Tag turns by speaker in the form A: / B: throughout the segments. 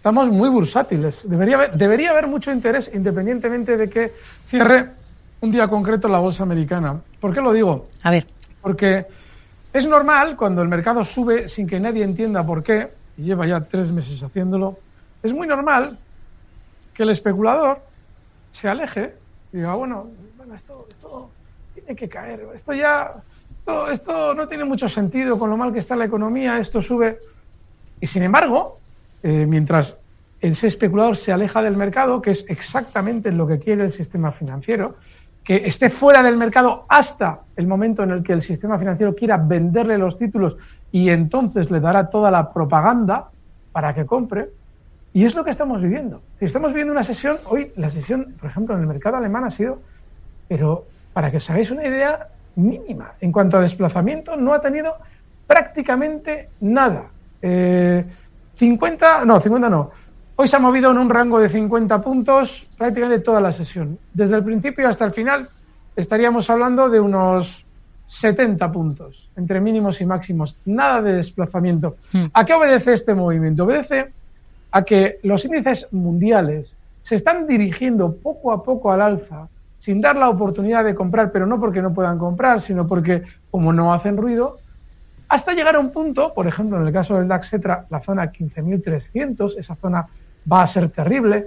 A: estamos muy bursátiles. Debería haber, debería haber mucho interés independientemente de que cierre un día concreto la bolsa americana. ¿Por qué lo digo?
B: A ver.
A: Porque es normal cuando el mercado sube sin que nadie entienda por qué, y lleva ya tres meses haciéndolo, es muy normal que el especulador se aleje y diga, bueno, bueno esto, esto tiene que caer, esto ya, esto, no tiene mucho sentido con lo mal que está la economía, esto sube. Y sin embargo, eh, mientras ese especulador se aleja del mercado, que es exactamente lo que quiere el sistema financiero, que esté fuera del mercado hasta el momento en el que el sistema financiero quiera venderle los títulos y entonces le dará toda la propaganda para que compre. Y es lo que estamos viviendo. Si estamos viviendo una sesión, hoy la sesión, por ejemplo, en el mercado alemán ha sido, pero para que os hagáis una idea, mínima. En cuanto a desplazamiento, no ha tenido prácticamente nada. 50, eh, no, 50 no. Hoy se ha movido en un rango de 50 puntos prácticamente toda la sesión. Desde el principio hasta el final estaríamos hablando de unos 70 puntos entre mínimos y máximos. Nada de desplazamiento. Hmm. ¿A qué obedece este movimiento? Obedece a que los índices mundiales se están dirigiendo poco a poco al alza sin dar la oportunidad de comprar, pero no porque no puedan comprar, sino porque como no hacen ruido, hasta llegar a un punto, por ejemplo, en el caso del DAX Cetra, la zona 15.300, esa zona va a ser terrible.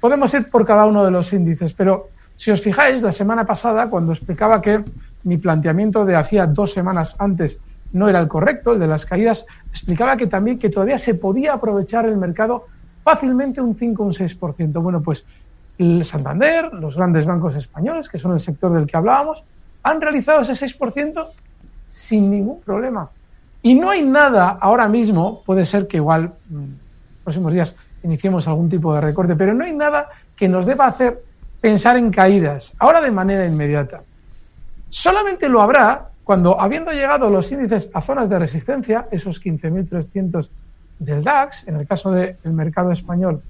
A: Podemos ir por cada uno de los índices, pero si os fijáis, la semana pasada, cuando explicaba que mi planteamiento de hacía dos semanas antes no era el correcto, el de las caídas, explicaba que también que todavía se podía aprovechar el mercado fácilmente un 5 o un 6%. Bueno, pues el Santander, los grandes bancos españoles, que son el sector del que hablábamos, han realizado ese 6% sin ningún problema. Y no hay nada ahora mismo, puede ser que igual en mm, próximos días iniciemos algún tipo de recorte, pero no hay nada que nos deba hacer pensar en caídas, ahora de manera inmediata. Solamente lo habrá cuando, habiendo llegado los índices a zonas de resistencia, esos 15.300 del DAX, en el caso del mercado español,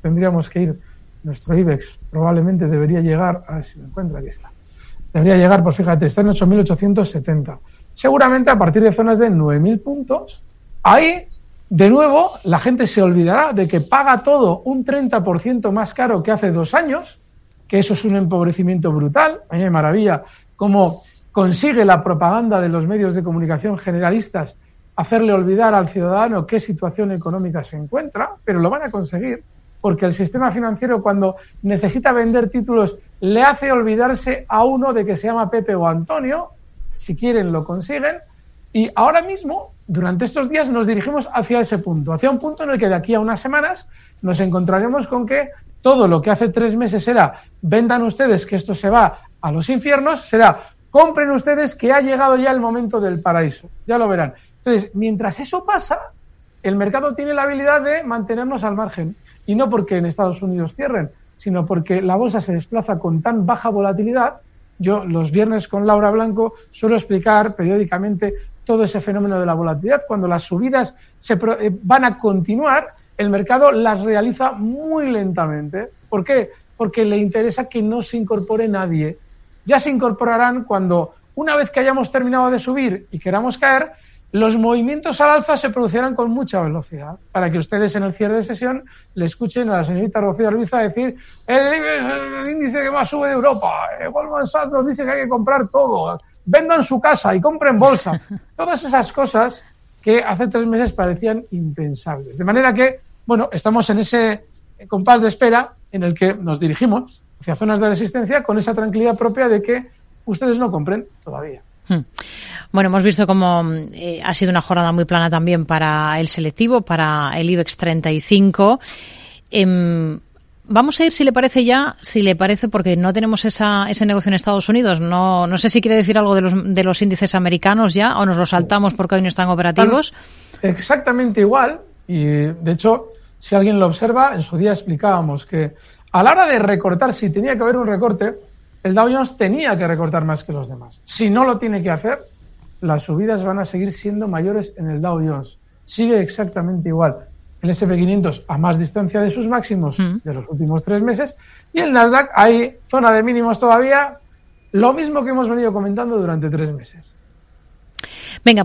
A: tendríamos que ir, nuestro IBEX probablemente debería llegar, a ver si me encuentro, aquí está, debería llegar, pues fíjate, está en 8.870. Seguramente a partir de zonas de 9.000 puntos, ahí de nuevo, la gente se olvidará de que paga todo un 30% más caro que hace dos años, que eso es un empobrecimiento brutal. A mí maravilla cómo consigue la propaganda de los medios de comunicación generalistas hacerle olvidar al ciudadano qué situación económica se encuentra, pero lo van a conseguir porque el sistema financiero cuando necesita vender títulos le hace olvidarse a uno de que se llama Pepe o Antonio, si quieren lo consiguen, y ahora mismo durante estos días nos dirigimos hacia ese punto, hacia un punto en el que de aquí a unas semanas nos encontraremos con que todo lo que hace tres meses era vendan ustedes que esto se va a los infiernos, será compren ustedes que ha llegado ya el momento del paraíso. Ya lo verán. Entonces, mientras eso pasa, el mercado tiene la habilidad de mantenernos al margen. Y no porque en Estados Unidos cierren, sino porque la bolsa se desplaza con tan baja volatilidad. Yo los viernes con Laura Blanco suelo explicar periódicamente todo ese fenómeno de la volatilidad. Cuando las subidas se eh, van a continuar, el mercado las realiza muy lentamente. ¿Por qué? Porque le interesa que no se incorpore nadie. Ya se incorporarán cuando, una vez que hayamos terminado de subir y queramos caer, los movimientos al alza se producirán con mucha velocidad. Para que ustedes en el cierre de sesión le escuchen a la señorita Rocío Arbiza decir el, índice que más sube de Europa, eh, Goldman Sachs nos dice que hay que comprar todo, vendan su casa y compren bolsa. Todas esas cosas que hace tres meses parecían impensables. De manera que, bueno, estamos en ese compás de espera en el que nos dirigimos hacia zonas de resistencia con esa tranquilidad propia de que ustedes no compren todavía. Hmm.
B: Bueno, hemos visto cómo eh, ha sido una jornada muy plana también para el selectivo, para el IBEX 35. Vamos a ir, si le parece ya, si le parece, porque no tenemos esa, ese negocio en Estados Unidos. No, no sé si quiere decir algo de los, de los índices americanos ya, o nos lo saltamos porque hoy no están operativos.
A: Exactamente igual. Y de hecho, si alguien lo observa, en su día explicábamos que a la hora de recortar, si tenía que haber un recorte, el Dow Jones tenía que recortar más que los demás. Si no lo tiene que hacer, las subidas van a seguir siendo mayores en el Dow Jones. Sigue exactamente igual el SP500 a más distancia de sus máximos mm. de los últimos tres meses y el Nasdaq hay zona de mínimos todavía, lo mismo que hemos venido comentando durante tres meses.
B: Venga,